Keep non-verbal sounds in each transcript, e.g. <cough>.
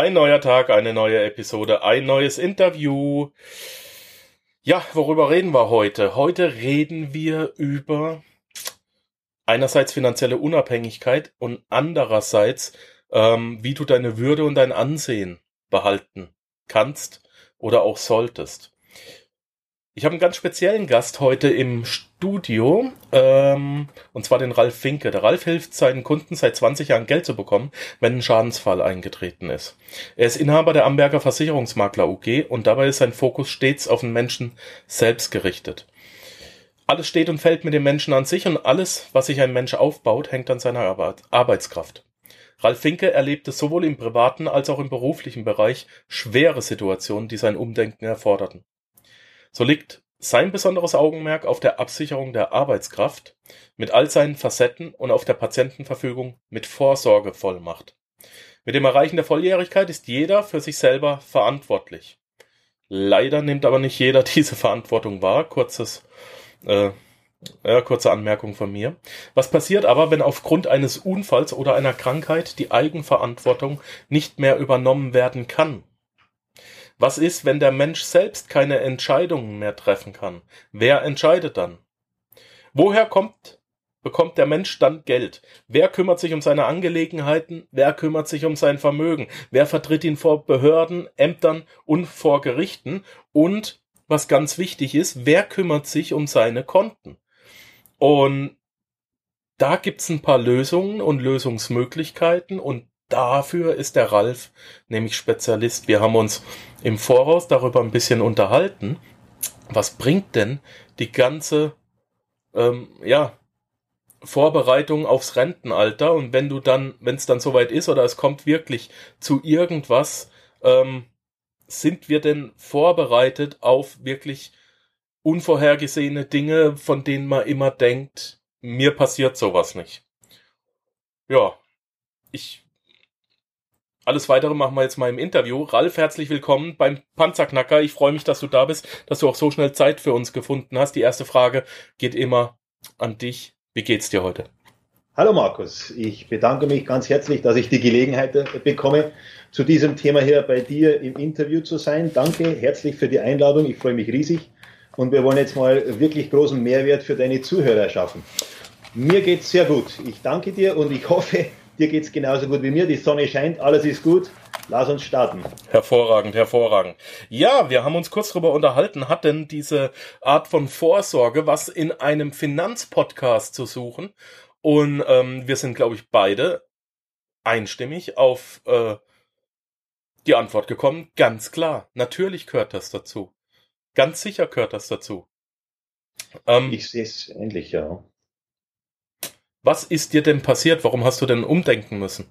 Ein neuer Tag, eine neue Episode, ein neues Interview. Ja, worüber reden wir heute? Heute reden wir über einerseits finanzielle Unabhängigkeit und andererseits, ähm, wie du deine Würde und dein Ansehen behalten kannst oder auch solltest. Ich habe einen ganz speziellen Gast heute im Studio, ähm, und zwar den Ralf Finke. Der Ralf hilft seinen Kunden seit 20 Jahren Geld zu bekommen, wenn ein Schadensfall eingetreten ist. Er ist Inhaber der Amberger Versicherungsmakler UG und dabei ist sein Fokus stets auf den Menschen selbst gerichtet. Alles steht und fällt mit dem Menschen an sich und alles, was sich ein Mensch aufbaut, hängt an seiner Arbeit, Arbeitskraft. Ralf Finke erlebte sowohl im privaten als auch im beruflichen Bereich schwere Situationen, die sein Umdenken erforderten. So liegt sein besonderes Augenmerk auf der Absicherung der Arbeitskraft mit all seinen Facetten und auf der Patientenverfügung mit Vorsorgevollmacht. Mit dem Erreichen der Volljährigkeit ist jeder für sich selber verantwortlich. Leider nimmt aber nicht jeder <laughs> diese Verantwortung wahr. Kurzes, äh, ja, kurze Anmerkung von mir. Was passiert aber, wenn aufgrund eines Unfalls oder einer Krankheit die Eigenverantwortung nicht mehr übernommen werden kann? Was ist, wenn der Mensch selbst keine Entscheidungen mehr treffen kann? Wer entscheidet dann? Woher kommt, bekommt der Mensch dann Geld? Wer kümmert sich um seine Angelegenheiten? Wer kümmert sich um sein Vermögen? Wer vertritt ihn vor Behörden, Ämtern und vor Gerichten? Und was ganz wichtig ist, wer kümmert sich um seine Konten? Und da gibt's ein paar Lösungen und Lösungsmöglichkeiten und dafür ist der Ralf nämlich Spezialist. Wir haben uns im Voraus darüber ein bisschen unterhalten. Was bringt denn die ganze, ähm, ja, Vorbereitung aufs Rentenalter und wenn du dann, wenn es dann soweit ist oder es kommt wirklich zu irgendwas, ähm, sind wir denn vorbereitet auf wirklich unvorhergesehene Dinge, von denen man immer denkt, mir passiert sowas nicht. Ja, ich alles weitere machen wir jetzt mal im Interview. Ralf, herzlich willkommen beim Panzerknacker. Ich freue mich, dass du da bist, dass du auch so schnell Zeit für uns gefunden hast. Die erste Frage geht immer an dich. Wie geht's dir heute? Hallo Markus, ich bedanke mich ganz herzlich, dass ich die Gelegenheit bekomme, zu diesem Thema hier bei dir im Interview zu sein. Danke herzlich für die Einladung. Ich freue mich riesig und wir wollen jetzt mal wirklich großen Mehrwert für deine Zuhörer schaffen. Mir geht's sehr gut. Ich danke dir und ich hoffe, Dir geht es genauso gut wie mir. Die Sonne scheint, alles ist gut. Lass uns starten. Hervorragend, hervorragend. Ja, wir haben uns kurz darüber unterhalten, hat denn diese Art von Vorsorge was in einem Finanzpodcast zu suchen? Und ähm, wir sind, glaube ich, beide einstimmig auf äh, die Antwort gekommen. Ganz klar, natürlich gehört das dazu. Ganz sicher gehört das dazu. Ähm, ich sehe es ähnlich, ja. Was ist dir denn passiert? Warum hast du denn umdenken müssen?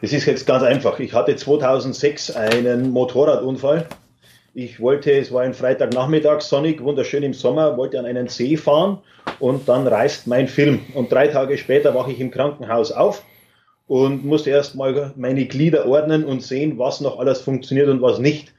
Das ist jetzt ganz einfach. Ich hatte 2006 einen Motorradunfall. Ich wollte, es war ein Freitagnachmittag, sonnig, wunderschön im Sommer, wollte an einen See fahren und dann reißt mein Film. Und drei Tage später wache ich im Krankenhaus auf und musste erst mal meine Glieder ordnen und sehen, was noch alles funktioniert und was nicht.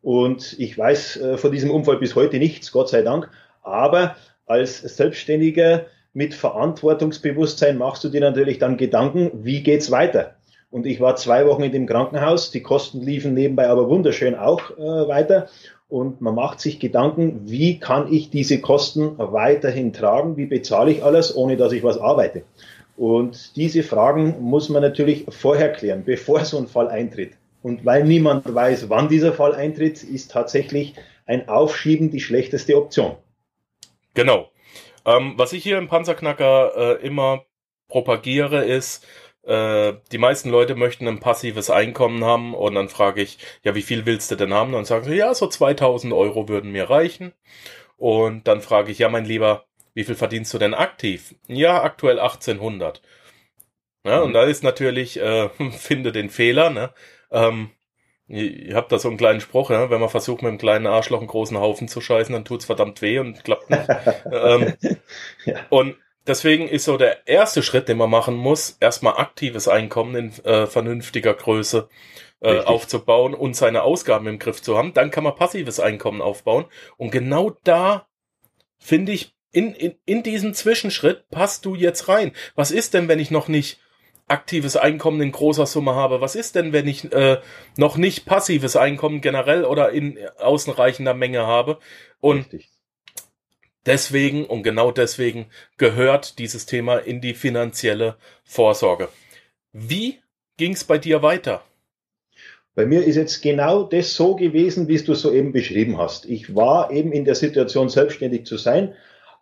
Und ich weiß äh, von diesem Unfall bis heute nichts, Gott sei Dank. Aber als Selbstständiger mit Verantwortungsbewusstsein machst du dir natürlich dann Gedanken, wie geht's weiter? Und ich war zwei Wochen in dem Krankenhaus, die Kosten liefen nebenbei aber wunderschön auch äh, weiter. Und man macht sich Gedanken, wie kann ich diese Kosten weiterhin tragen? Wie bezahle ich alles, ohne dass ich was arbeite? Und diese Fragen muss man natürlich vorher klären, bevor so ein Fall eintritt. Und weil niemand weiß, wann dieser Fall eintritt, ist tatsächlich ein Aufschieben die schlechteste Option. Genau. Ähm, was ich hier im Panzerknacker äh, immer propagiere, ist, äh, die meisten Leute möchten ein passives Einkommen haben und dann frage ich, ja, wie viel willst du denn haben? Und dann sagen sie, ja, so 2000 Euro würden mir reichen. Und dann frage ich, ja, mein Lieber, wie viel verdienst du denn aktiv? Ja, aktuell 1800. Ja, und mhm. da ist natürlich, äh, <laughs> finde den Fehler, ne? Ähm, ihr habt da so einen kleinen Spruch, ja? wenn man versucht, mit einem kleinen Arschloch einen großen Haufen zu scheißen, dann tut's verdammt weh und klappt nicht. <laughs> ähm, ja. Und deswegen ist so der erste Schritt, den man machen muss, erstmal aktives Einkommen in äh, vernünftiger Größe äh, aufzubauen und seine Ausgaben im Griff zu haben. Dann kann man passives Einkommen aufbauen. Und genau da finde ich, in, in, in diesen Zwischenschritt passt du jetzt rein. Was ist denn, wenn ich noch nicht aktives Einkommen in großer Summe habe? Was ist denn, wenn ich äh, noch nicht passives Einkommen generell oder in ausreichender Menge habe? Und Richtig. deswegen und genau deswegen gehört dieses Thema in die finanzielle Vorsorge. Wie ging es bei dir weiter? Bei mir ist jetzt genau das so gewesen, wie du es soeben beschrieben hast. Ich war eben in der Situation, selbstständig zu sein,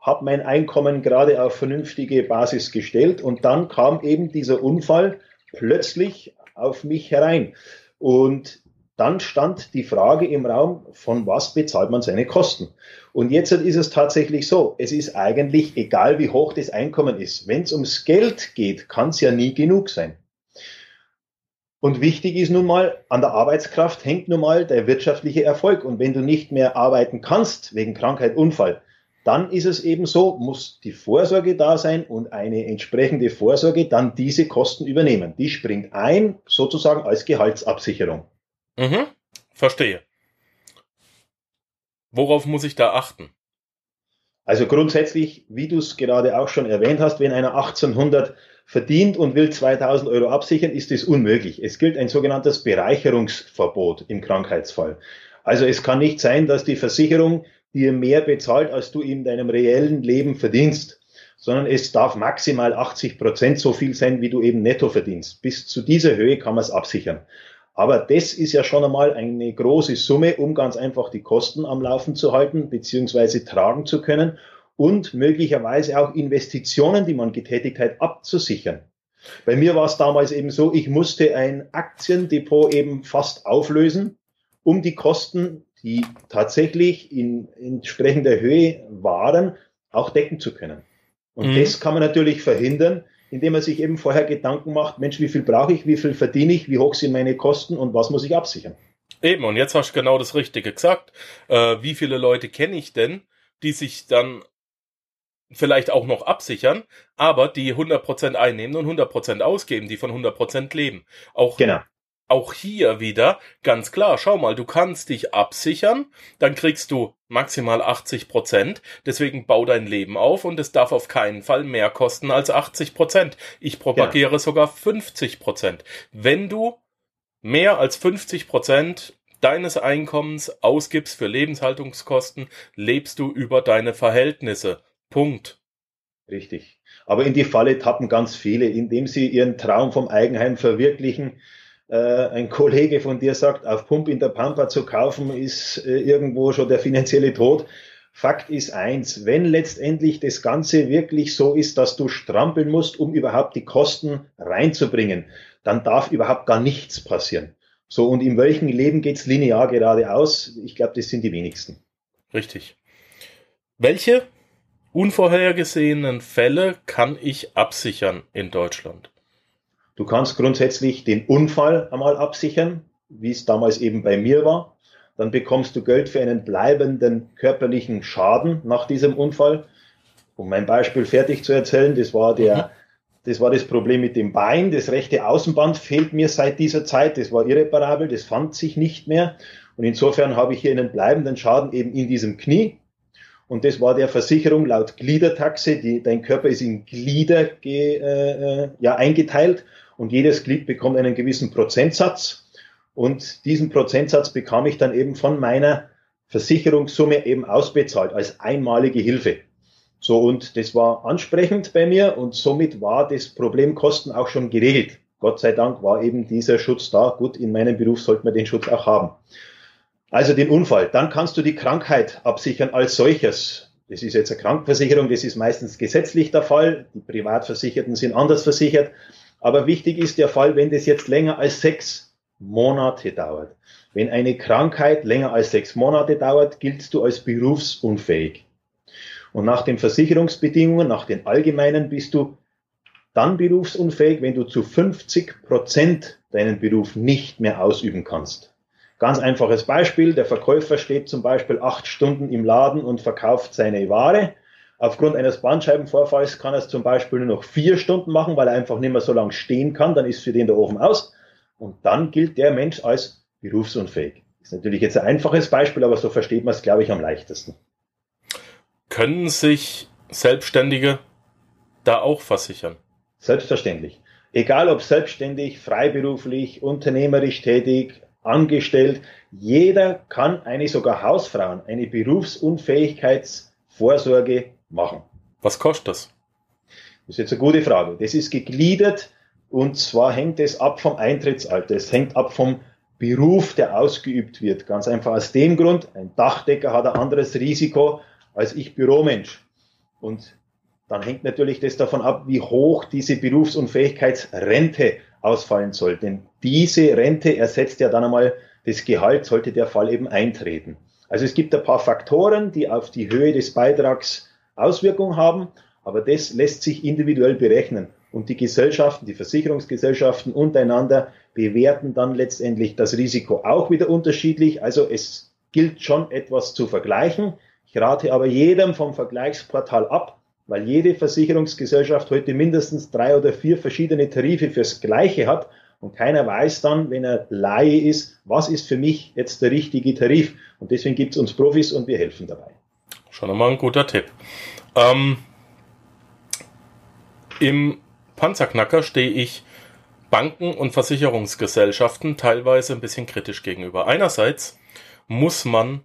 habe mein Einkommen gerade auf vernünftige Basis gestellt und dann kam eben dieser Unfall plötzlich auf mich herein. Und dann stand die Frage im Raum, von was bezahlt man seine Kosten? Und jetzt ist es tatsächlich so, es ist eigentlich egal, wie hoch das Einkommen ist. Wenn es ums Geld geht, kann es ja nie genug sein. Und wichtig ist nun mal, an der Arbeitskraft hängt nun mal der wirtschaftliche Erfolg. Und wenn du nicht mehr arbeiten kannst, wegen Krankheit, Unfall, dann ist es eben so, muss die Vorsorge da sein und eine entsprechende Vorsorge dann diese Kosten übernehmen. Die springt ein, sozusagen als Gehaltsabsicherung. Mhm, verstehe. Worauf muss ich da achten? Also grundsätzlich, wie du es gerade auch schon erwähnt hast, wenn einer 1800 verdient und will 2000 Euro absichern, ist das unmöglich. Es gilt ein sogenanntes Bereicherungsverbot im Krankheitsfall. Also es kann nicht sein, dass die Versicherung dir mehr bezahlt, als du in deinem reellen Leben verdienst, sondern es darf maximal 80 Prozent so viel sein, wie du eben netto verdienst. Bis zu dieser Höhe kann man es absichern. Aber das ist ja schon einmal eine große Summe, um ganz einfach die Kosten am Laufen zu halten, beziehungsweise tragen zu können und möglicherweise auch Investitionen, die man getätigt hat, abzusichern. Bei mir war es damals eben so, ich musste ein Aktiendepot eben fast auflösen, um die Kosten die tatsächlich in entsprechender Höhe waren, auch decken zu können. Und mhm. das kann man natürlich verhindern, indem man sich eben vorher Gedanken macht, Mensch, wie viel brauche ich, wie viel verdiene ich, wie hoch sind meine Kosten und was muss ich absichern. Eben, und jetzt hast du genau das Richtige gesagt. Äh, wie viele Leute kenne ich denn, die sich dann vielleicht auch noch absichern, aber die 100% einnehmen und 100% ausgeben, die von 100% leben. Auch genau auch hier wieder ganz klar, schau mal, du kannst dich absichern, dann kriegst du maximal 80 Prozent, deswegen bau dein Leben auf und es darf auf keinen Fall mehr kosten als 80 Prozent. Ich propagiere ja. sogar 50 Prozent. Wenn du mehr als 50 Prozent deines Einkommens ausgibst für Lebenshaltungskosten, lebst du über deine Verhältnisse. Punkt. Richtig. Aber in die Falle tappen ganz viele, indem sie ihren Traum vom Eigenheim verwirklichen, ein Kollege von dir sagt, auf Pump in der Pampa zu kaufen, ist äh, irgendwo schon der finanzielle Tod. Fakt ist eins, wenn letztendlich das Ganze wirklich so ist, dass du strampeln musst, um überhaupt die Kosten reinzubringen, dann darf überhaupt gar nichts passieren. So, und in welchem Leben geht's linear geradeaus? Ich glaube, das sind die wenigsten. Richtig. Welche unvorhergesehenen Fälle kann ich absichern in Deutschland? Du kannst grundsätzlich den Unfall einmal absichern, wie es damals eben bei mir war. Dann bekommst du Geld für einen bleibenden körperlichen Schaden nach diesem Unfall. Um mein Beispiel fertig zu erzählen, das war der, mhm. das war das Problem mit dem Bein. Das rechte Außenband fehlt mir seit dieser Zeit. Das war irreparabel. Das fand sich nicht mehr. Und insofern habe ich hier einen bleibenden Schaden eben in diesem Knie. Und das war der Versicherung laut Gliedertaxe. Die, dein Körper ist in Glieder ge, äh, äh ja, eingeteilt und jedes Glied bekommt einen gewissen Prozentsatz und diesen Prozentsatz bekam ich dann eben von meiner Versicherungssumme eben ausbezahlt als einmalige Hilfe. So, und das war ansprechend bei mir und somit war das Problem Kosten auch schon geregelt. Gott sei Dank war eben dieser Schutz da. Gut, in meinem Beruf sollte man den Schutz auch haben. Also den Unfall. Dann kannst du die Krankheit absichern als solches. Das ist jetzt eine Krankenversicherung, das ist meistens gesetzlich der Fall. Die Privatversicherten sind anders versichert. Aber wichtig ist der Fall, wenn das jetzt länger als sechs Monate dauert. Wenn eine Krankheit länger als sechs Monate dauert, giltst du als berufsunfähig. Und nach den Versicherungsbedingungen, nach den allgemeinen, bist du dann berufsunfähig, wenn du zu 50 Prozent deinen Beruf nicht mehr ausüben kannst. Ganz einfaches Beispiel. Der Verkäufer steht zum Beispiel acht Stunden im Laden und verkauft seine Ware. Aufgrund eines Bandscheibenvorfalls kann er es zum Beispiel nur noch vier Stunden machen, weil er einfach nicht mehr so lange stehen kann. Dann ist für den der Ofen aus. Und dann gilt der Mensch als berufsunfähig. Ist natürlich jetzt ein einfaches Beispiel, aber so versteht man es, glaube ich, am leichtesten. Können sich Selbstständige da auch versichern? Selbstverständlich. Egal ob selbstständig, freiberuflich, unternehmerisch tätig, angestellt, jeder kann eine sogar Hausfrauen eine Berufsunfähigkeitsvorsorge machen. Was kostet das? Das ist jetzt eine gute Frage. Das ist gegliedert und zwar hängt es ab vom Eintrittsalter. Es hängt ab vom Beruf, der ausgeübt wird. Ganz einfach aus dem Grund, ein Dachdecker hat ein anderes Risiko als ich Büromensch. Und dann hängt natürlich das davon ab, wie hoch diese Berufsunfähigkeitsrente ausfallen soll. Denn diese Rente ersetzt ja dann einmal das Gehalt, sollte der Fall eben eintreten. Also es gibt ein paar Faktoren, die auf die Höhe des Beitrags Auswirkungen haben, aber das lässt sich individuell berechnen. Und die Gesellschaften, die Versicherungsgesellschaften untereinander bewerten dann letztendlich das Risiko auch wieder unterschiedlich. Also es gilt schon etwas zu vergleichen. Ich rate aber jedem vom Vergleichsportal ab, weil jede Versicherungsgesellschaft heute mindestens drei oder vier verschiedene Tarife fürs Gleiche hat und keiner weiß dann, wenn er Laie ist, was ist für mich jetzt der richtige Tarif. Und deswegen gibt es uns Profis und wir helfen dabei. Schon einmal ein guter Tipp. Ähm, Im Panzerknacker stehe ich Banken und Versicherungsgesellschaften teilweise ein bisschen kritisch gegenüber. Einerseits muss man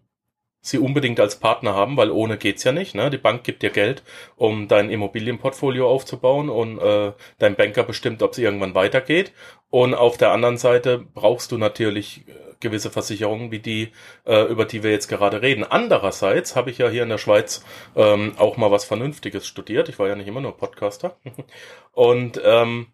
sie unbedingt als Partner haben, weil ohne geht's ja nicht. Ne? Die Bank gibt dir Geld, um dein Immobilienportfolio aufzubauen und äh, dein Banker bestimmt, ob es irgendwann weitergeht. Und auf der anderen Seite brauchst du natürlich äh, gewisse Versicherungen, wie die, äh, über die wir jetzt gerade reden. Andererseits habe ich ja hier in der Schweiz ähm, auch mal was Vernünftiges studiert. Ich war ja nicht immer nur Podcaster. <laughs> Und ähm,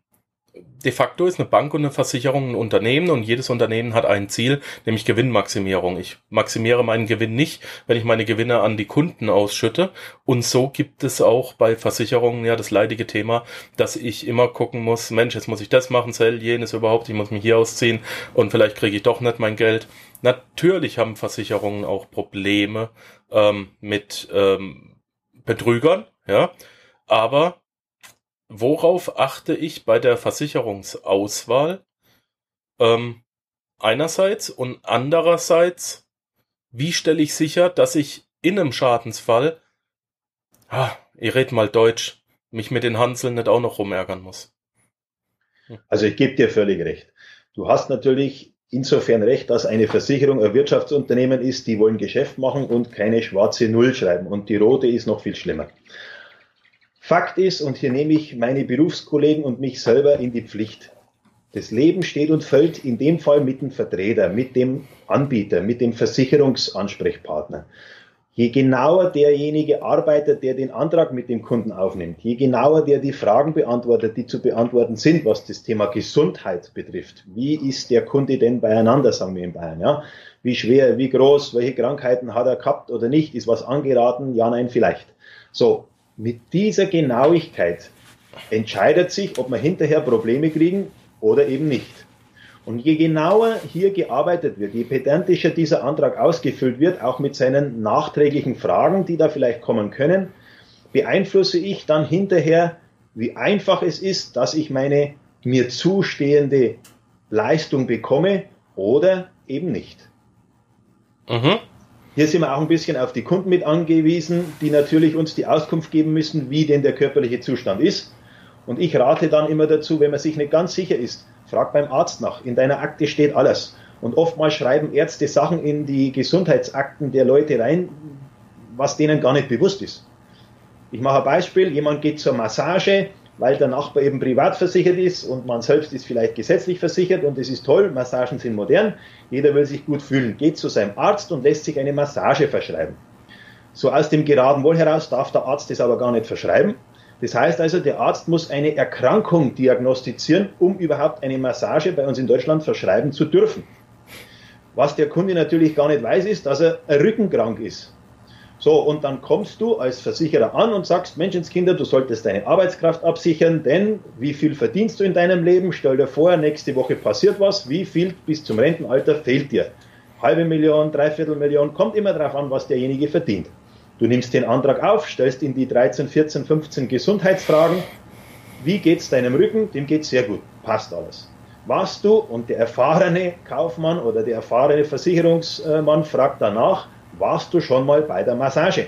de facto ist eine Bank und eine Versicherung ein Unternehmen und jedes Unternehmen hat ein Ziel, nämlich Gewinnmaximierung. Ich maximiere meinen Gewinn nicht, wenn ich meine Gewinne an die Kunden ausschütte. Und so gibt es auch bei Versicherungen ja das leidige Thema, dass ich immer gucken muss, Mensch, jetzt muss ich das machen, Zell, jenes überhaupt, ich muss mich hier ausziehen und vielleicht kriege ich doch nicht mein Geld. Natürlich haben Versicherungen auch Probleme ähm, mit ähm, Betrügern, ja, aber worauf achte ich bei der Versicherungsauswahl? Ähm, einerseits und andererseits, wie stelle ich sicher, dass ich in einem Schadensfall, ah, ihr redet mal Deutsch, mich mit den Hanseln nicht auch noch rumärgern muss. Also ich gebe dir völlig recht. Du hast natürlich insofern recht, dass eine Versicherung ein Wirtschaftsunternehmen ist, die wollen Geschäft machen und keine schwarze Null schreiben. Und die rote ist noch viel schlimmer. Fakt ist, und hier nehme ich meine Berufskollegen und mich selber in die Pflicht. Das Leben steht und fällt in dem Fall mit dem Vertreter, mit dem Anbieter, mit dem Versicherungsansprechpartner. Je genauer derjenige arbeitet, der den Antrag mit dem Kunden aufnimmt, je genauer der die Fragen beantwortet, die zu beantworten sind, was das Thema Gesundheit betrifft. Wie ist der Kunde denn beieinander, sagen wir in Bayern, ja? Wie schwer, wie groß, welche Krankheiten hat er gehabt oder nicht? Ist was angeraten? Ja, nein, vielleicht. So. Mit dieser Genauigkeit entscheidet sich, ob wir hinterher Probleme kriegen oder eben nicht. Und je genauer hier gearbeitet wird, je pedantischer dieser Antrag ausgefüllt wird, auch mit seinen nachträglichen Fragen, die da vielleicht kommen können, beeinflusse ich dann hinterher, wie einfach es ist, dass ich meine mir zustehende Leistung bekomme oder eben nicht. Mhm. Hier sind wir auch ein bisschen auf die Kunden mit angewiesen, die natürlich uns die Auskunft geben müssen, wie denn der körperliche Zustand ist. Und ich rate dann immer dazu, wenn man sich nicht ganz sicher ist, frag beim Arzt nach. In deiner Akte steht alles. Und oftmals schreiben Ärzte Sachen in die Gesundheitsakten der Leute rein, was denen gar nicht bewusst ist. Ich mache ein Beispiel. Jemand geht zur Massage, weil der Nachbar eben privat versichert ist und man selbst ist vielleicht gesetzlich versichert und es ist toll, Massagen sind modern, jeder will sich gut fühlen, geht zu seinem Arzt und lässt sich eine Massage verschreiben. So aus dem geraden Wohl heraus darf der Arzt das aber gar nicht verschreiben. Das heißt also, der Arzt muss eine Erkrankung diagnostizieren, um überhaupt eine Massage bei uns in Deutschland verschreiben zu dürfen. Was der Kunde natürlich gar nicht weiß, ist, dass er rückenkrank ist. So, und dann kommst du als Versicherer an und sagst, Menschenskinder, du solltest deine Arbeitskraft absichern, denn wie viel verdienst du in deinem Leben? Stell dir vor, nächste Woche passiert was, wie viel bis zum Rentenalter fehlt dir? Halbe Million, dreiviertel Million, kommt immer darauf an, was derjenige verdient. Du nimmst den Antrag auf, stellst in die 13, 14, 15 Gesundheitsfragen. Wie geht's deinem Rücken? Dem geht's sehr gut. Passt alles. Warst du und der erfahrene Kaufmann oder der erfahrene Versicherungsmann fragt danach, warst du schon mal bei der Massage?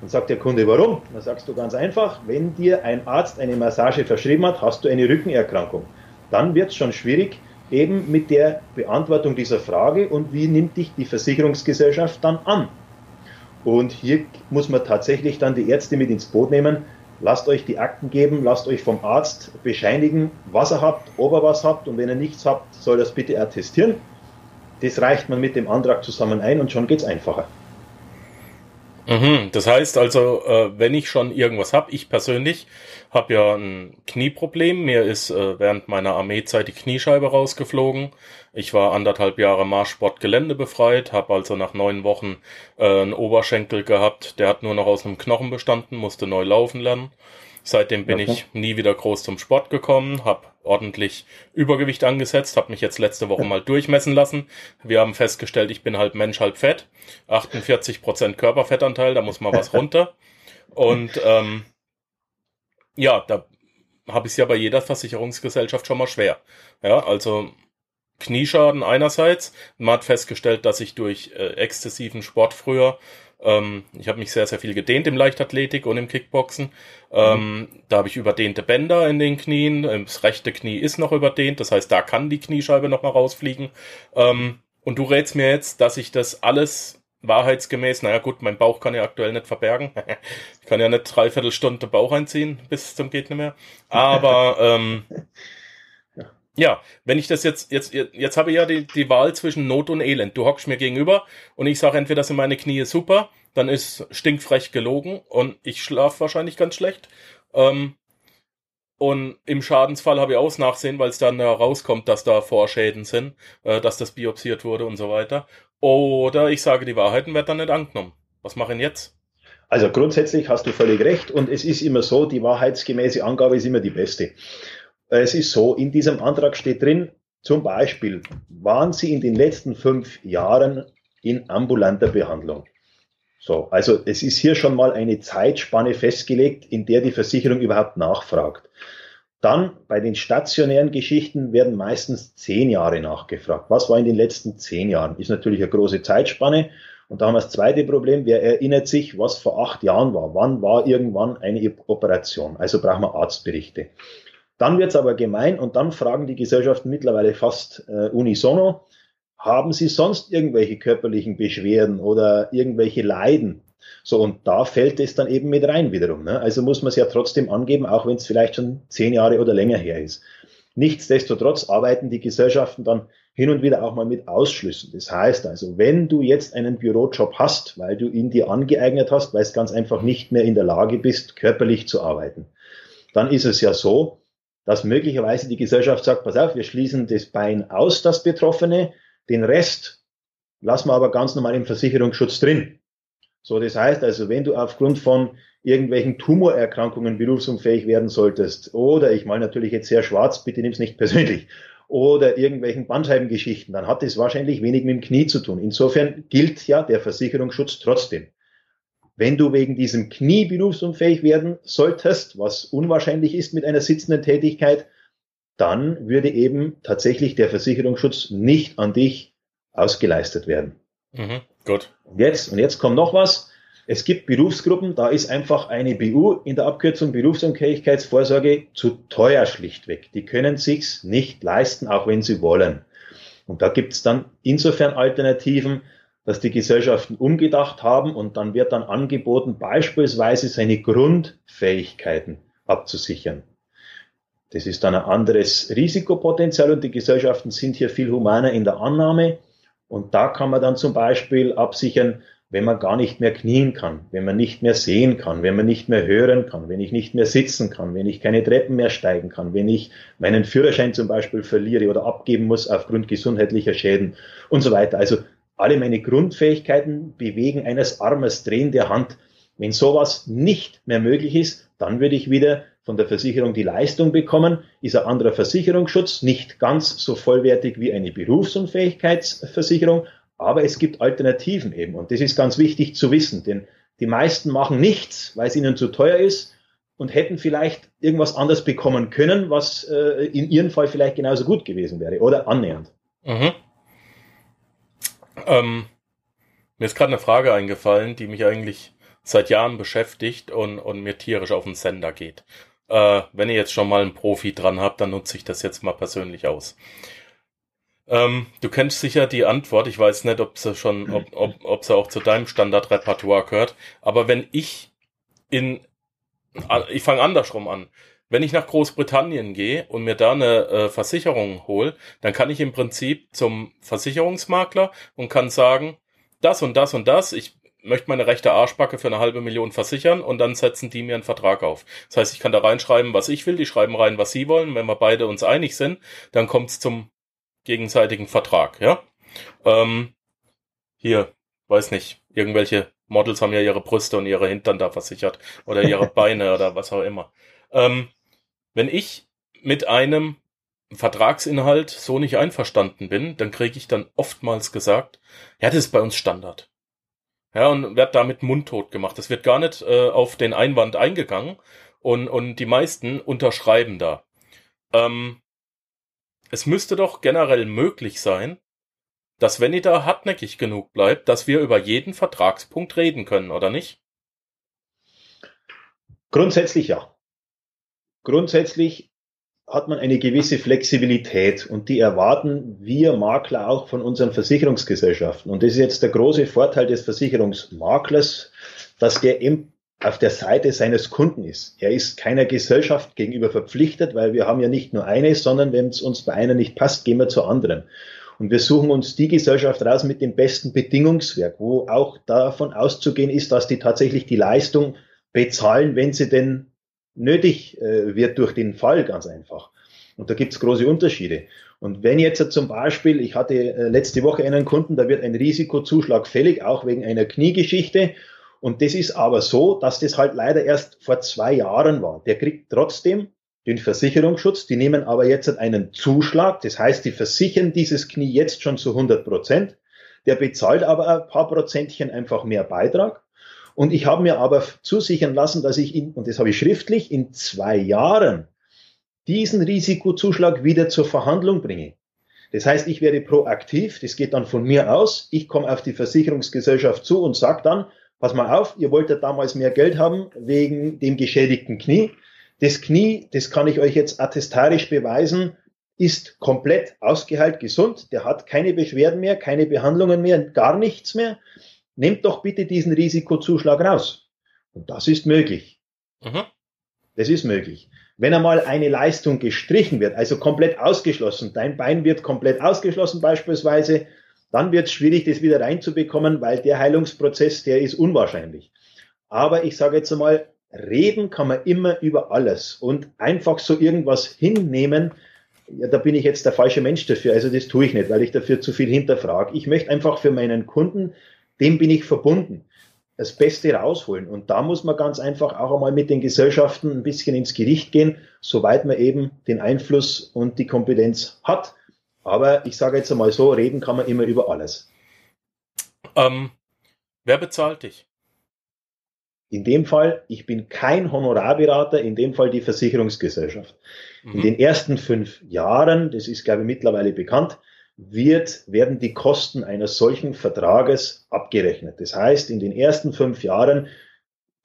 Dann sagt der Kunde, warum? Dann sagst du ganz einfach, wenn dir ein Arzt eine Massage verschrieben hat, hast du eine Rückenerkrankung. Dann wird es schon schwierig, eben mit der Beantwortung dieser Frage und wie nimmt dich die Versicherungsgesellschaft dann an? Und hier muss man tatsächlich dann die Ärzte mit ins Boot nehmen. Lasst euch die Akten geben, lasst euch vom Arzt bescheinigen, was er habt, ob er was habt und wenn ihr nichts habt, soll das bitte attestieren. Das reicht man mit dem Antrag zusammen ein und schon geht's einfacher. Mhm, das heißt also, äh, wenn ich schon irgendwas habe, ich persönlich habe ja ein Knieproblem. Mir ist äh, während meiner Armeezeit die Kniescheibe rausgeflogen. Ich war anderthalb Jahre Marschsport geländebefreit, habe also nach neun Wochen äh, einen Oberschenkel gehabt. Der hat nur noch aus einem Knochen bestanden, musste neu laufen lernen. Seitdem bin okay. ich nie wieder groß zum Sport gekommen, habe ordentlich Übergewicht angesetzt, habe mich jetzt letzte Woche mal durchmessen lassen. Wir haben festgestellt, ich bin halb Mensch, halb Fett. 48 Prozent Körperfettanteil, da muss mal was <laughs> runter. Und ähm, ja, da habe ich es ja bei jeder Versicherungsgesellschaft schon mal schwer. Ja, also Knieschaden einerseits. Man hat festgestellt, dass ich durch äh, exzessiven Sport früher ähm, ich habe mich sehr, sehr viel gedehnt im Leichtathletik und im Kickboxen. Ähm, mhm. Da habe ich überdehnte Bänder in den Knien. Das rechte Knie ist noch überdehnt. Das heißt, da kann die Kniescheibe noch mal rausfliegen. Ähm, und du rätst mir jetzt, dass ich das alles wahrheitsgemäß, naja gut, mein Bauch kann ja aktuell nicht verbergen. <laughs> ich kann ja nicht dreiviertel Stunde Bauch einziehen bis zum geht nicht mehr. Aber ähm, <laughs> ja, wenn ich das jetzt, jetzt, jetzt habe ich ja die, die Wahl zwischen Not und Elend. Du hockst mir gegenüber und ich sage entweder sind meine Knie super, dann ist stinkfrech gelogen und ich schlafe wahrscheinlich ganz schlecht. Ähm, und im Schadensfall habe ich auch Nachsehen, weil es dann herauskommt, dass da Vorschäden sind, äh, dass das biopsiert wurde und so weiter. Oder ich sage die Wahrheit und dann nicht angenommen. Was mache ich jetzt? Also grundsätzlich hast du völlig recht und es ist immer so, die wahrheitsgemäße Angabe ist immer die beste. Es ist so, in diesem Antrag steht drin, zum Beispiel, waren Sie in den letzten fünf Jahren in ambulanter Behandlung? So, also es ist hier schon mal eine Zeitspanne festgelegt, in der die Versicherung überhaupt nachfragt. Dann bei den stationären Geschichten werden meistens zehn Jahre nachgefragt. Was war in den letzten zehn Jahren? Ist natürlich eine große Zeitspanne. Und da haben wir das zweite Problem. Wer erinnert sich, was vor acht Jahren war? Wann war irgendwann eine Operation? Also brauchen wir Arztberichte. Dann wird es aber gemein und dann fragen die Gesellschaften mittlerweile fast äh, unisono, haben sie sonst irgendwelche körperlichen Beschwerden oder irgendwelche Leiden? So, und da fällt es dann eben mit rein wiederum. Ne? Also muss man es ja trotzdem angeben, auch wenn es vielleicht schon zehn Jahre oder länger her ist. Nichtsdestotrotz arbeiten die Gesellschaften dann hin und wieder auch mal mit Ausschlüssen. Das heißt also, wenn du jetzt einen Bürojob hast, weil du ihn dir angeeignet hast, weil es ganz einfach nicht mehr in der Lage bist, körperlich zu arbeiten, dann ist es ja so, dass möglicherweise die Gesellschaft sagt, pass auf, wir schließen das Bein aus, das Betroffene, den Rest lassen wir aber ganz normal im Versicherungsschutz drin. So, das heißt also, wenn du aufgrund von irgendwelchen Tumorerkrankungen berufsunfähig werden solltest, oder ich mal natürlich jetzt sehr schwarz, bitte nimm's nicht <laughs> persönlich, oder irgendwelchen Bandscheibengeschichten, dann hat das wahrscheinlich wenig mit dem Knie zu tun. Insofern gilt ja der Versicherungsschutz trotzdem. Wenn du wegen diesem Knie berufsunfähig werden solltest, was unwahrscheinlich ist mit einer sitzenden Tätigkeit, dann würde eben tatsächlich der Versicherungsschutz nicht an dich ausgeleistet werden. Mhm, gut. Und jetzt, und jetzt kommt noch was. Es gibt Berufsgruppen, da ist einfach eine BU in der Abkürzung Berufsunfähigkeitsvorsorge zu teuer schlichtweg. Die können sich's nicht leisten, auch wenn sie wollen. Und da gibt's dann insofern Alternativen, dass die Gesellschaften umgedacht haben und dann wird dann angeboten, beispielsweise seine Grundfähigkeiten abzusichern. Das ist dann ein anderes Risikopotenzial und die Gesellschaften sind hier viel humaner in der Annahme. Und da kann man dann zum Beispiel absichern, wenn man gar nicht mehr knien kann, wenn man nicht mehr sehen kann, wenn man nicht mehr hören kann, wenn ich nicht mehr sitzen kann, wenn ich keine Treppen mehr steigen kann, wenn ich meinen Führerschein zum Beispiel verliere oder abgeben muss aufgrund gesundheitlicher Schäden und so weiter. Also alle meine Grundfähigkeiten bewegen eines Armes, Drehen der Hand. Wenn sowas nicht mehr möglich ist, dann würde ich wieder von der Versicherung die Leistung bekommen, ist ein anderer Versicherungsschutz, nicht ganz so vollwertig wie eine Berufsunfähigkeitsversicherung, aber es gibt Alternativen eben. Und das ist ganz wichtig zu wissen, denn die meisten machen nichts, weil es ihnen zu teuer ist und hätten vielleicht irgendwas anderes bekommen können, was äh, in ihrem Fall vielleicht genauso gut gewesen wäre oder annähernd. Mhm. Ähm, mir ist gerade eine Frage eingefallen, die mich eigentlich seit Jahren beschäftigt und, und mir tierisch auf den Sender geht. Äh, wenn ihr jetzt schon mal einen Profi dran habt, dann nutze ich das jetzt mal persönlich aus. Ähm, du kennst sicher die Antwort. Ich weiß nicht, ob sie schon, ob, ob, ob sie auch zu deinem Standardrepertoire gehört. Aber wenn ich in, ich fange andersrum an. Wenn ich nach Großbritannien gehe und mir da eine äh, Versicherung hole, dann kann ich im Prinzip zum Versicherungsmakler und kann sagen, das und das und das, ich möchte meine rechte Arschbacke für eine halbe Million versichern und dann setzen die mir einen Vertrag auf. Das heißt, ich kann da reinschreiben, was ich will, die schreiben rein, was sie wollen. Wenn wir beide uns einig sind, dann kommt es zum gegenseitigen Vertrag, ja. Ähm, hier, weiß nicht, irgendwelche Models haben ja ihre Brüste und ihre Hintern da versichert oder ihre <laughs> Beine oder was auch immer. Ähm, wenn ich mit einem Vertragsinhalt so nicht einverstanden bin, dann kriege ich dann oftmals gesagt, ja, das ist bei uns Standard. Ja, und wird damit mundtot gemacht. Es wird gar nicht äh, auf den Einwand eingegangen und, und die meisten unterschreiben da. Ähm, es müsste doch generell möglich sein, dass wenn ihr da hartnäckig genug bleibt, dass wir über jeden Vertragspunkt reden können, oder nicht? Grundsätzlich ja. Grundsätzlich hat man eine gewisse Flexibilität und die erwarten wir Makler auch von unseren Versicherungsgesellschaften. Und das ist jetzt der große Vorteil des Versicherungsmaklers, dass der eben auf der Seite seines Kunden ist. Er ist keiner Gesellschaft gegenüber verpflichtet, weil wir haben ja nicht nur eine, sondern wenn es uns bei einer nicht passt, gehen wir zur anderen. Und wir suchen uns die Gesellschaft raus mit dem besten Bedingungswerk, wo auch davon auszugehen ist, dass die tatsächlich die Leistung bezahlen, wenn sie denn nötig äh, wird durch den Fall ganz einfach. Und da gibt es große Unterschiede. Und wenn jetzt zum Beispiel, ich hatte äh, letzte Woche einen Kunden, da wird ein Risikozuschlag fällig, auch wegen einer Kniegeschichte. Und das ist aber so, dass das halt leider erst vor zwei Jahren war. Der kriegt trotzdem den Versicherungsschutz, die nehmen aber jetzt einen Zuschlag, das heißt, die versichern dieses Knie jetzt schon zu 100 Prozent. Der bezahlt aber ein paar Prozentchen einfach mehr Beitrag und ich habe mir aber zusichern lassen, dass ich in, und das habe ich schriftlich, in zwei Jahren diesen Risikozuschlag wieder zur Verhandlung bringe. Das heißt, ich werde proaktiv, das geht dann von mir aus, ich komme auf die Versicherungsgesellschaft zu und sage dann, pass mal auf, ihr wolltet damals mehr Geld haben wegen dem geschädigten Knie. Das Knie, das kann ich euch jetzt attestarisch beweisen, ist komplett ausgeheilt, gesund, der hat keine Beschwerden mehr, keine Behandlungen mehr, gar nichts mehr nehmt doch bitte diesen Risikozuschlag raus. Und das ist möglich. Mhm. Das ist möglich. Wenn einmal eine Leistung gestrichen wird, also komplett ausgeschlossen, dein Bein wird komplett ausgeschlossen beispielsweise, dann wird es schwierig, das wieder reinzubekommen, weil der Heilungsprozess, der ist unwahrscheinlich. Aber ich sage jetzt einmal, reden kann man immer über alles und einfach so irgendwas hinnehmen, ja, da bin ich jetzt der falsche Mensch dafür. Also das tue ich nicht, weil ich dafür zu viel hinterfrage. Ich möchte einfach für meinen Kunden dem bin ich verbunden. Das Beste rausholen. Und da muss man ganz einfach auch einmal mit den Gesellschaften ein bisschen ins Gericht gehen, soweit man eben den Einfluss und die Kompetenz hat. Aber ich sage jetzt einmal so, reden kann man immer über alles. Ähm, wer bezahlt dich? In dem Fall, ich bin kein Honorarberater, in dem Fall die Versicherungsgesellschaft. Mhm. In den ersten fünf Jahren, das ist, glaube ich, mittlerweile bekannt, wird, werden die Kosten eines solchen Vertrages abgerechnet. Das heißt, in den ersten fünf Jahren,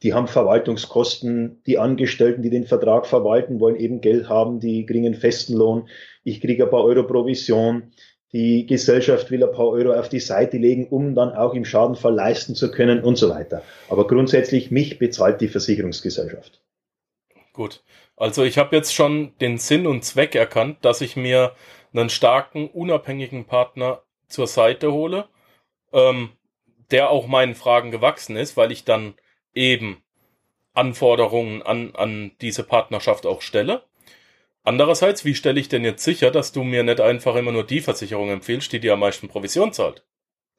die haben Verwaltungskosten, die Angestellten, die den Vertrag verwalten, wollen eben Geld haben, die kriegen festen Lohn, ich kriege ein paar Euro Provision, die Gesellschaft will ein paar Euro auf die Seite legen, um dann auch im Schadenfall leisten zu können und so weiter. Aber grundsätzlich mich bezahlt die Versicherungsgesellschaft. Gut. Also ich habe jetzt schon den Sinn und Zweck erkannt, dass ich mir einen starken, unabhängigen Partner zur Seite hole, ähm, der auch meinen Fragen gewachsen ist, weil ich dann eben Anforderungen an, an diese Partnerschaft auch stelle. Andererseits, wie stelle ich denn jetzt sicher, dass du mir nicht einfach immer nur die Versicherung empfiehlst, die dir am meisten Provision zahlt?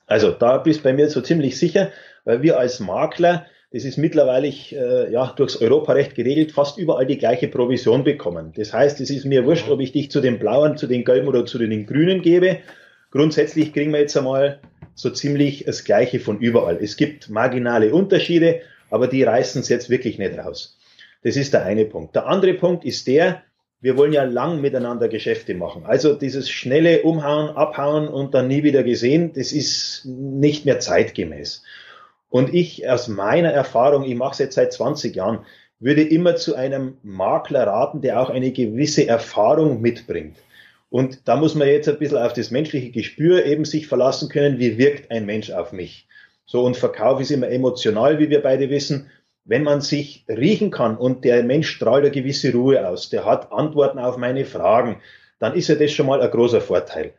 Also da bist bei mir so ziemlich sicher, weil wir als Makler, das ist mittlerweile äh, ja durchs Europarecht geregelt, fast überall die gleiche Provision bekommen. Das heißt, es ist mir wurscht, ob ich dich zu den Blauen, zu den Gelben oder zu den Grünen gebe. Grundsätzlich kriegen wir jetzt einmal so ziemlich das Gleiche von überall. Es gibt marginale Unterschiede, aber die reißen es jetzt wirklich nicht raus. Das ist der eine Punkt. Der andere Punkt ist der, wir wollen ja lang miteinander Geschäfte machen. Also dieses schnelle Umhauen, Abhauen und dann nie wieder gesehen, das ist nicht mehr zeitgemäß. Und ich aus meiner Erfahrung, ich mache es jetzt seit 20 Jahren, würde immer zu einem Makler raten, der auch eine gewisse Erfahrung mitbringt. Und da muss man jetzt ein bisschen auf das menschliche Gespür eben sich verlassen können, wie wirkt ein Mensch auf mich. So, und Verkauf ist immer emotional, wie wir beide wissen. Wenn man sich riechen kann und der Mensch strahlt eine gewisse Ruhe aus, der hat Antworten auf meine Fragen, dann ist ja das schon mal ein großer Vorteil.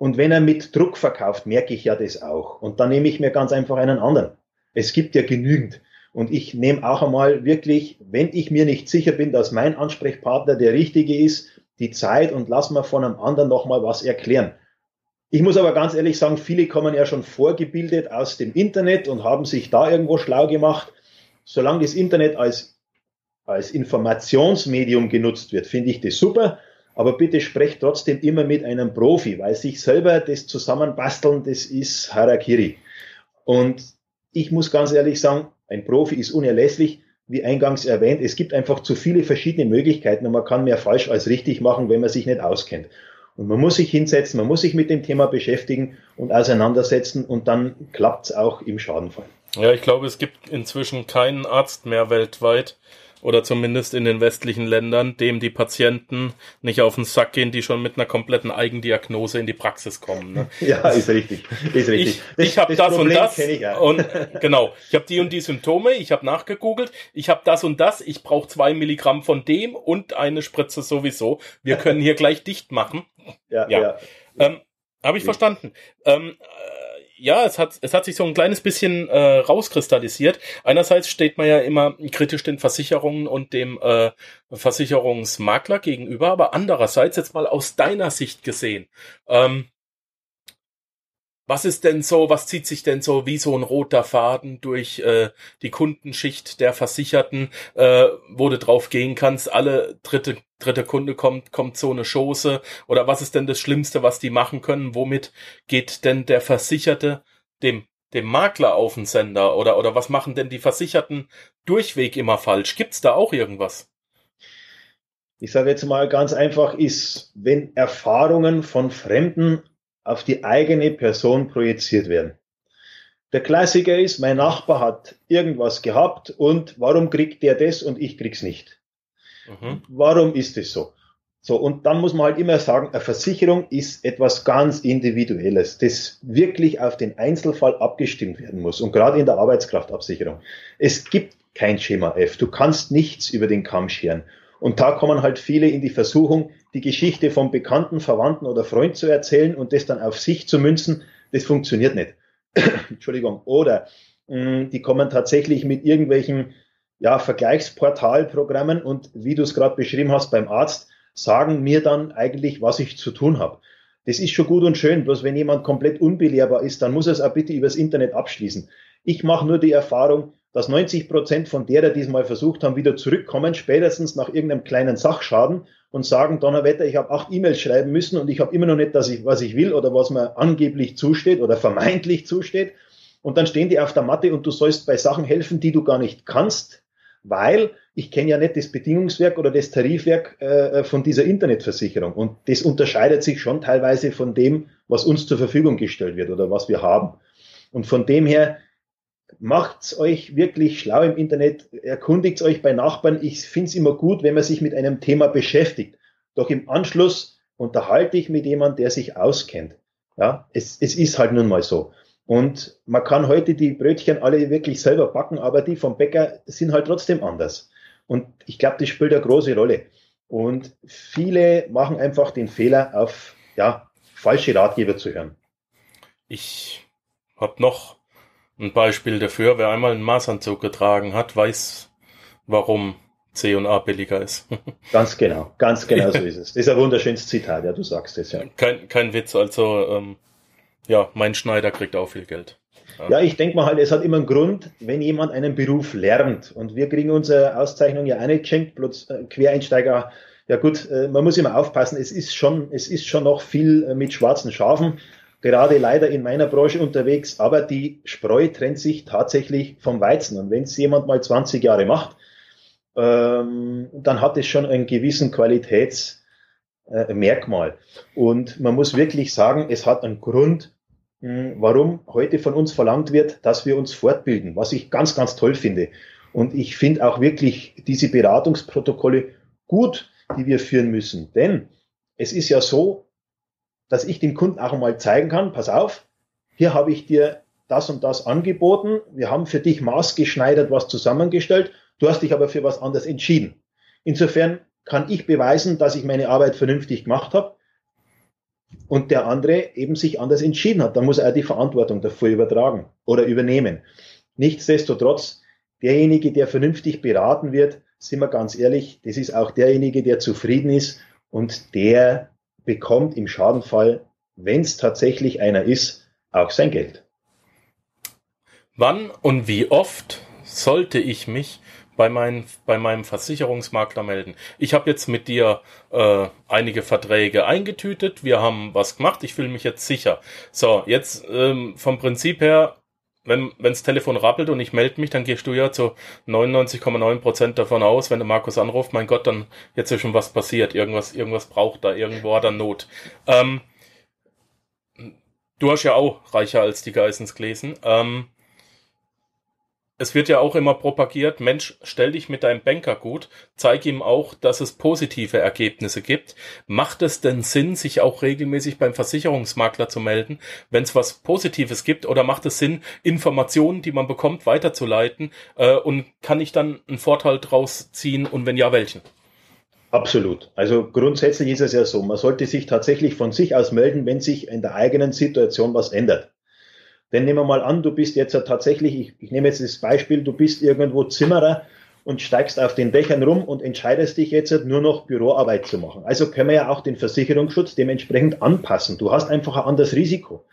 Und wenn er mit Druck verkauft, merke ich ja das auch. Und dann nehme ich mir ganz einfach einen anderen. Es gibt ja genügend. Und ich nehme auch einmal wirklich, wenn ich mir nicht sicher bin, dass mein Ansprechpartner der richtige ist, die Zeit und lass mal von einem anderen nochmal was erklären. Ich muss aber ganz ehrlich sagen, viele kommen ja schon vorgebildet aus dem Internet und haben sich da irgendwo schlau gemacht solange das Internet als, als Informationsmedium genutzt wird, finde ich das super. Aber bitte sprecht trotzdem immer mit einem Profi, weil sich selber das zusammenbasteln, das ist Harakiri. Und ich muss ganz ehrlich sagen, ein Profi ist unerlässlich. Wie eingangs erwähnt, es gibt einfach zu viele verschiedene Möglichkeiten und man kann mehr falsch als richtig machen, wenn man sich nicht auskennt. Und man muss sich hinsetzen, man muss sich mit dem Thema beschäftigen und auseinandersetzen und dann klappt es auch im Schadenfall. Ja, ich glaube, es gibt inzwischen keinen Arzt mehr weltweit oder zumindest in den westlichen Ländern, dem die Patienten nicht auf den Sack gehen, die schon mit einer kompletten Eigendiagnose in die Praxis kommen. Ne? <laughs> Ja, ist richtig. Ist richtig. Ich, ich habe das, das und das ich ja. und <laughs> genau, ich habe die und die Symptome, ich habe nachgegoogelt, ich habe das und das, ich brauche zwei Milligramm von dem und eine Spritze sowieso. Wir können hier gleich dicht machen. Ja, ja. ja. Ähm, habe ich verstanden. Ähm, ja, es hat, es hat sich so ein kleines bisschen äh, rauskristallisiert. Einerseits steht man ja immer kritisch den Versicherungen und dem äh, Versicherungsmakler gegenüber, aber andererseits jetzt mal aus deiner Sicht gesehen. Ähm, was ist denn so, was zieht sich denn so wie so ein roter Faden durch äh, die Kundenschicht der Versicherten, äh, wo du drauf gehen kannst, alle dritte, dritte Kunde kommt, kommt so eine Chose oder was ist denn das Schlimmste, was die machen können? Womit geht denn der Versicherte dem, dem Makler auf den Sender oder, oder was machen denn die Versicherten durchweg immer falsch? Gibt's da auch irgendwas? Ich sage jetzt mal ganz einfach, ist, wenn Erfahrungen von Fremden auf die eigene Person projiziert werden. Der Klassiker ist, mein Nachbar hat irgendwas gehabt und warum kriegt der das und ich krieg's nicht? Mhm. Warum ist es so? So, und dann muss man halt immer sagen, eine Versicherung ist etwas ganz Individuelles, das wirklich auf den Einzelfall abgestimmt werden muss. Und gerade in der Arbeitskraftabsicherung. Es gibt kein Schema F. Du kannst nichts über den Kamm scheren. Und da kommen halt viele in die Versuchung, die Geschichte vom Bekannten, Verwandten oder Freund zu erzählen und das dann auf sich zu münzen. Das funktioniert nicht. <coughs> Entschuldigung. Oder mh, mm, die kommen tatsächlich mit irgendwelchen ja, Vergleichsportalprogrammen und wie du es gerade beschrieben hast beim Arzt, sagen mir dann eigentlich, was ich zu tun habe. Das ist schon gut und schön, bloß wenn jemand komplett unbelehrbar ist, dann muss er es auch bitte übers Internet abschließen. Ich mache nur die Erfahrung, dass 90 Prozent von derer, die es mal versucht haben, wieder zurückkommen, spätestens nach irgendeinem kleinen Sachschaden und sagen, Donnerwetter, ich habe acht E-Mails schreiben müssen und ich habe immer noch nicht, dass ich, was ich will oder was mir angeblich zusteht oder vermeintlich zusteht. Und dann stehen die auf der Matte und du sollst bei Sachen helfen, die du gar nicht kannst, weil ich kenne ja nicht das Bedingungswerk oder das Tarifwerk äh, von dieser Internetversicherung. Und das unterscheidet sich schon teilweise von dem, was uns zur Verfügung gestellt wird oder was wir haben. Und von dem her macht's euch wirklich schlau im Internet, erkundigt euch bei Nachbarn. Ich finde es immer gut, wenn man sich mit einem Thema beschäftigt. Doch im Anschluss unterhalte ich mit jemandem, der sich auskennt. Ja, es, es ist halt nun mal so. Und man kann heute die Brötchen alle wirklich selber backen, aber die vom Bäcker sind halt trotzdem anders. Und ich glaube, das spielt eine große Rolle. Und viele machen einfach den Fehler, auf ja, falsche Ratgeber zu hören. Ich habe noch ein Beispiel dafür, wer einmal einen Maßanzug getragen hat, weiß, warum C und A billiger ist. <laughs> ganz genau, ganz genau so <laughs> ist es. Das ist ein wunderschönes Zitat, ja, du sagst es ja. Kein, kein Witz, also ähm, ja, mein Schneider kriegt auch viel Geld. Ja, ich denke mal halt, es hat immer einen Grund, wenn jemand einen Beruf lernt. Und wir kriegen unsere Auszeichnung ja auch nicht geschenkt, bloß äh, Quereinsteiger. Ja gut, äh, man muss immer aufpassen, es ist schon, es ist schon noch viel äh, mit schwarzen Schafen, gerade leider in meiner Branche unterwegs, aber die Spreu trennt sich tatsächlich vom Weizen. Und wenn es jemand mal 20 Jahre macht, ähm, dann hat es schon einen gewissen Qualitätsmerkmal. Und man muss wirklich sagen, es hat einen Grund, hm, warum heute von uns verlangt wird, dass wir uns fortbilden, was ich ganz, ganz toll finde. Und ich finde auch wirklich diese Beratungsprotokolle gut, die wir führen müssen. Denn es ist ja so, dass ich dem Kunden auch einmal zeigen kann, pass auf, hier habe ich dir das und das angeboten, wir haben für dich maßgeschneidert was zusammengestellt, du hast dich aber für was anderes entschieden. Insofern kann ich beweisen, dass ich meine Arbeit vernünftig gemacht habe und der andere eben sich anders entschieden hat. Da muss er die Verantwortung dafür übertragen oder übernehmen. Nichtsdestotrotz, derjenige, der vernünftig beraten wird, sind wir ganz ehrlich, das ist auch derjenige, der zufrieden ist und der bekommt im Schadenfall, wenn es tatsächlich einer ist, auch sein Geld. Wann und wie oft sollte ich mich bei, mein, bei meinem Versicherungsmakler melden. Ich habe jetzt mit dir äh, einige Verträge eingetütet, wir haben was gemacht, ich fühle mich jetzt sicher. So, jetzt ähm, vom Prinzip her, wenn wenns Telefon rappelt und ich melde mich, dann gehst du ja zu 99,9 Prozent davon aus, wenn der Markus anruft, mein Gott, dann jetzt ist schon was passiert, irgendwas, irgendwas braucht da, irgendwo hat er Not. Ähm, du hast ja auch reicher als die Geissens gelesen. Ähm, es wird ja auch immer propagiert, Mensch, stell dich mit deinem Banker gut, zeig ihm auch, dass es positive Ergebnisse gibt. Macht es denn Sinn, sich auch regelmäßig beim Versicherungsmakler zu melden, wenn es was Positives gibt, oder macht es Sinn, Informationen, die man bekommt, weiterzuleiten? Äh, und kann ich dann einen Vorteil draus ziehen und wenn ja, welchen? Absolut. Also grundsätzlich ist es ja so, man sollte sich tatsächlich von sich aus melden, wenn sich in der eigenen Situation was ändert. Denn nehmen wir mal an, du bist jetzt tatsächlich, ich, ich nehme jetzt das Beispiel, du bist irgendwo Zimmerer und steigst auf den Dächern rum und entscheidest dich jetzt nur noch Büroarbeit zu machen. Also können wir ja auch den Versicherungsschutz dementsprechend anpassen. Du hast einfach ein anderes Risiko.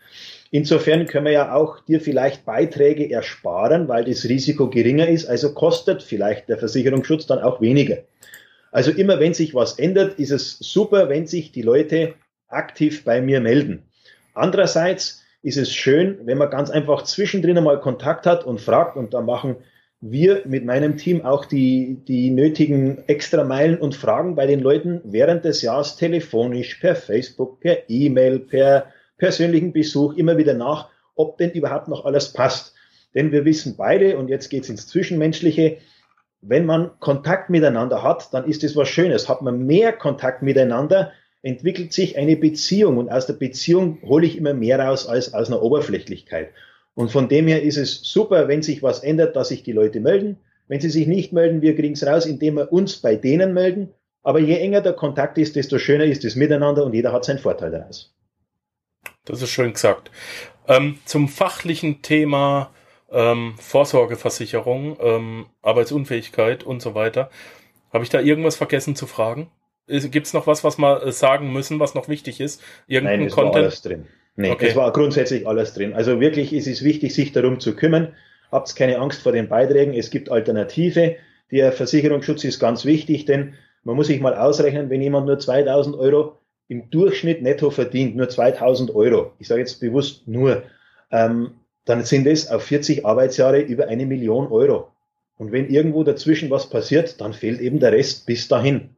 Insofern können wir ja auch dir vielleicht Beiträge ersparen, weil das Risiko geringer ist, also kostet vielleicht der Versicherungsschutz dann auch weniger. Also immer wenn sich was ändert, ist es super, wenn sich die Leute aktiv bei mir melden. Andererseits ist es schön, wenn man ganz einfach zwischendrin einmal Kontakt hat und fragt und da machen wir mit meinem Team auch die, die nötigen extra Meilen und fragen bei den Leuten während des Jahres telefonisch, per Facebook, per E-Mail, per persönlichen Besuch immer wieder nach, ob denn überhaupt noch alles passt. Denn wir wissen beide, und jetzt geht's ins Zwischenmenschliche, wenn man Kontakt miteinander hat, dann ist es was Schönes. Hat man mehr Kontakt miteinander, entwickelt sich eine Beziehung und aus der Beziehung hole ich immer mehr raus als aus einer Oberflächlichkeit. Und von dem her ist es super, wenn sich was ändert, dass sich die Leute melden. Wenn sie sich nicht melden, wir kriegen es raus, indem wir uns bei denen melden. Aber je enger der Kontakt ist, desto schöner ist das Miteinander und jeder hat seinen Vorteil daraus. Das ist schön gesagt. Ähm, zum fachlichen Thema ähm, Vorsorgeversicherung, ähm, Arbeitsunfähigkeit und so weiter. Habe ich da irgendwas vergessen zu fragen? Gibt es noch was, was wir äh, sagen müssen, was noch wichtig ist? Irgendein Nein, es Content? war alles drin. Nee, okay. es war grundsätzlich alles drin. Also wirklich ist es wichtig, sich darum zu kümmern. Habt keine Angst vor den Beiträgen. Es gibt Alternative. Der Versicherungsschutz ist ganz wichtig, denn man muss sich mal ausrechnen, wenn jemand nur 2000 Euro im Durchschnitt netto verdient, nur 2000 Euro, ich sage jetzt bewusst nur, ähm, dann sind es auf 40 Arbeitsjahre über eine Million Euro. Und wenn irgendwo dazwischen was passiert, dann fehlt eben der Rest bis dahin.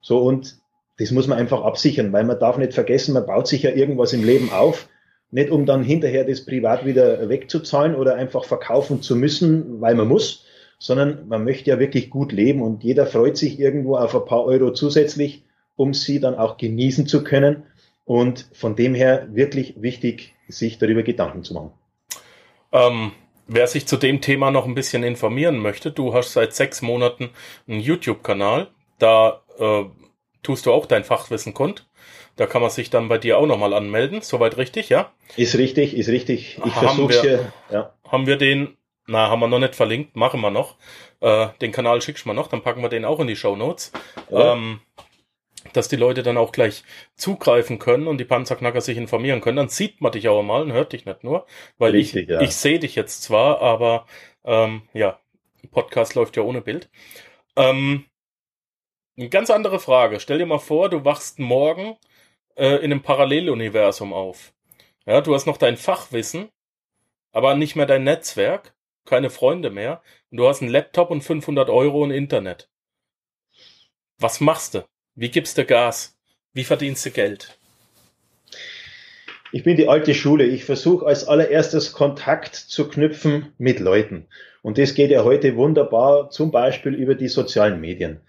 So, und das muss man einfach absichern, weil man darf nicht vergessen, man baut sich ja irgendwas im Leben auf, nicht um dann hinterher das privat wieder wegzuzahlen oder einfach verkaufen zu müssen, weil man muss, sondern man möchte ja wirklich gut leben und jeder freut sich irgendwo auf ein paar Euro zusätzlich, um sie dann auch genießen zu können. Und von dem her wirklich wichtig, sich darüber Gedanken zu machen. Ähm, wer sich zu dem Thema noch ein bisschen informieren möchte, du hast seit sechs Monaten einen YouTube-Kanal. Da äh, tust du auch dein Fachwissen kund. Da kann man sich dann bei dir auch nochmal anmelden. Soweit richtig, ja? Ist richtig, ist richtig. Ich versuche hier. Ja. Haben wir den, na, haben wir noch nicht verlinkt, machen wir noch. Äh, den Kanal schickst du mal noch, dann packen wir den auch in die Show Notes. Ja. Ähm, dass die Leute dann auch gleich zugreifen können und die Panzerknacker sich informieren können. Dann sieht man dich auch mal und hört dich nicht nur, weil Richtig, ich, ja. ich sehe dich jetzt zwar, aber ähm, ja, Podcast läuft ja ohne Bild. Ähm, eine ganz andere Frage. Stell dir mal vor, du wachst morgen äh, in einem Paralleluniversum auf. Ja, du hast noch dein Fachwissen, aber nicht mehr dein Netzwerk, keine Freunde mehr. Und du hast einen Laptop und 500 Euro und Internet. Was machst du? Wie gibst du Gas? Wie verdienst du Geld? Ich bin die alte Schule. Ich versuche als allererstes Kontakt zu knüpfen mit Leuten. Und das geht ja heute wunderbar, zum Beispiel über die sozialen Medien.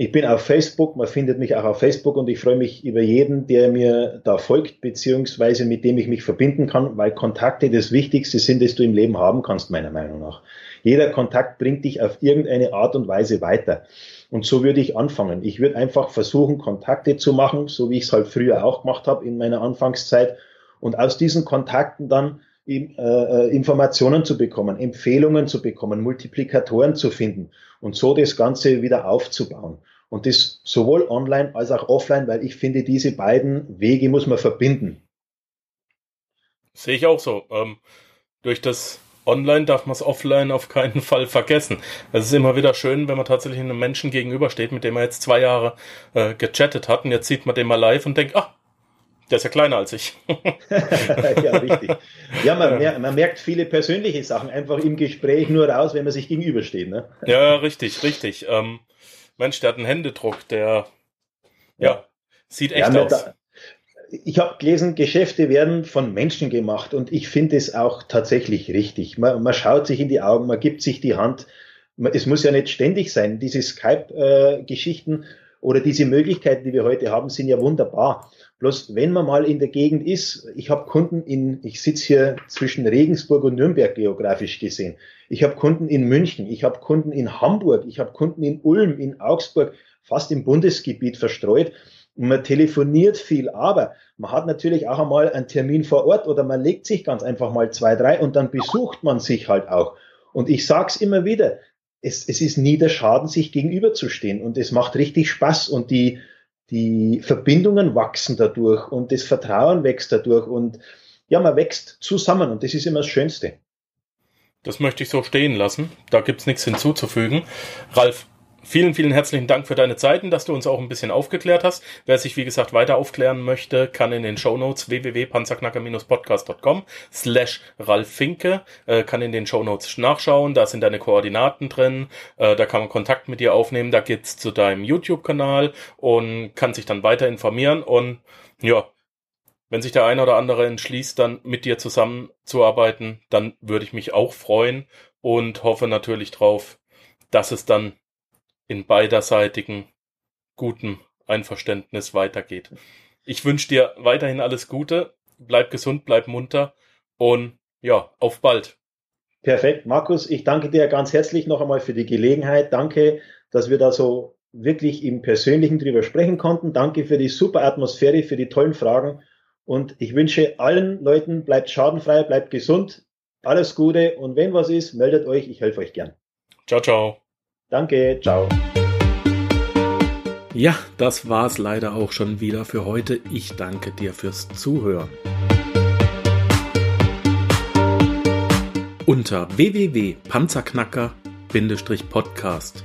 Ich bin auf Facebook, man findet mich auch auf Facebook und ich freue mich über jeden, der mir da folgt, beziehungsweise mit dem ich mich verbinden kann, weil Kontakte das Wichtigste sind, das du im Leben haben kannst, meiner Meinung nach. Jeder Kontakt bringt dich auf irgendeine Art und Weise weiter. Und so würde ich anfangen. Ich würde einfach versuchen, Kontakte zu machen, so wie ich es halt früher auch gemacht habe in meiner Anfangszeit. Und aus diesen Kontakten dann Informationen zu bekommen, Empfehlungen zu bekommen, Multiplikatoren zu finden und so das Ganze wieder aufzubauen. Und das sowohl online als auch offline, weil ich finde, diese beiden Wege muss man verbinden. Sehe ich auch so. Ähm, durch das online darf man es offline auf keinen Fall vergessen. Es ist immer wieder schön, wenn man tatsächlich einem Menschen gegenübersteht, mit dem man jetzt zwei Jahre äh, gechattet hat und jetzt sieht man den mal live und denkt, ah, der ist ja kleiner als ich. <laughs> ja, richtig. Ja, man, <laughs> mer man, merkt viele persönliche Sachen einfach im Gespräch nur raus, wenn man sich gegenübersteht. Ne? Ja, richtig, richtig. Ähm, Mensch, der hat einen Händedruck, der ja, ja sieht echt ja, aus. Da, ich habe gelesen, Geschäfte werden von Menschen gemacht und ich finde es auch tatsächlich richtig. Man, man, schaut sich in die Augen, man gibt sich die Hand. Es muss ja nicht ständig sein. Diese Skype-Geschichten oder diese Möglichkeiten, die wir heute haben, sind ja wunderbar. Bloß wenn man mal in der Gegend ist, ich habe Kunden in, ich sitze hier zwischen Regensburg und Nürnberg geografisch gesehen. Ich habe Kunden in München, ich habe Kunden in Hamburg, ich habe Kunden in Ulm, in Augsburg, fast im Bundesgebiet verstreut man telefoniert viel, aber man hat natürlich auch einmal einen Termin vor Ort oder man legt sich ganz einfach mal zwei, drei und dann besucht man sich halt auch. Und ich sag's immer wieder, es, es ist nie der Schaden, sich gegenüberzustehen und es macht richtig Spaß und die, die Verbindungen wachsen dadurch und das Vertrauen wächst dadurch und ja, man wächst zusammen und das ist immer das Schönste. Das möchte ich so stehen lassen. Da gibt's nichts hinzuzufügen. Ralf, Vielen, vielen herzlichen Dank für deine Zeiten, dass du uns auch ein bisschen aufgeklärt hast. Wer sich, wie gesagt, weiter aufklären möchte, kann in den Shownotes www.panzerknacker-podcast.com slash Ralf Finke, äh, kann in den Shownotes nachschauen. Da sind deine Koordinaten drin. Äh, da kann man Kontakt mit dir aufnehmen. Da geht's zu deinem YouTube-Kanal und kann sich dann weiter informieren. Und ja, wenn sich der eine oder andere entschließt, dann mit dir zusammenzuarbeiten, dann würde ich mich auch freuen und hoffe natürlich drauf, dass es dann in beiderseitigen gutem Einverständnis weitergeht. Ich wünsche dir weiterhin alles Gute, bleib gesund, bleib munter und ja, auf bald. Perfekt, Markus, ich danke dir ganz herzlich noch einmal für die Gelegenheit. Danke, dass wir da so wirklich im Persönlichen drüber sprechen konnten. Danke für die super Atmosphäre, für die tollen Fragen. Und ich wünsche allen Leuten, bleibt schadenfrei, bleibt gesund, alles Gute und wenn was ist, meldet euch, ich helfe euch gern. Ciao, ciao. Danke, ciao. Ja, das war's leider auch schon wieder für heute. Ich danke dir fürs Zuhören. Unter www.panzerknacker-podcast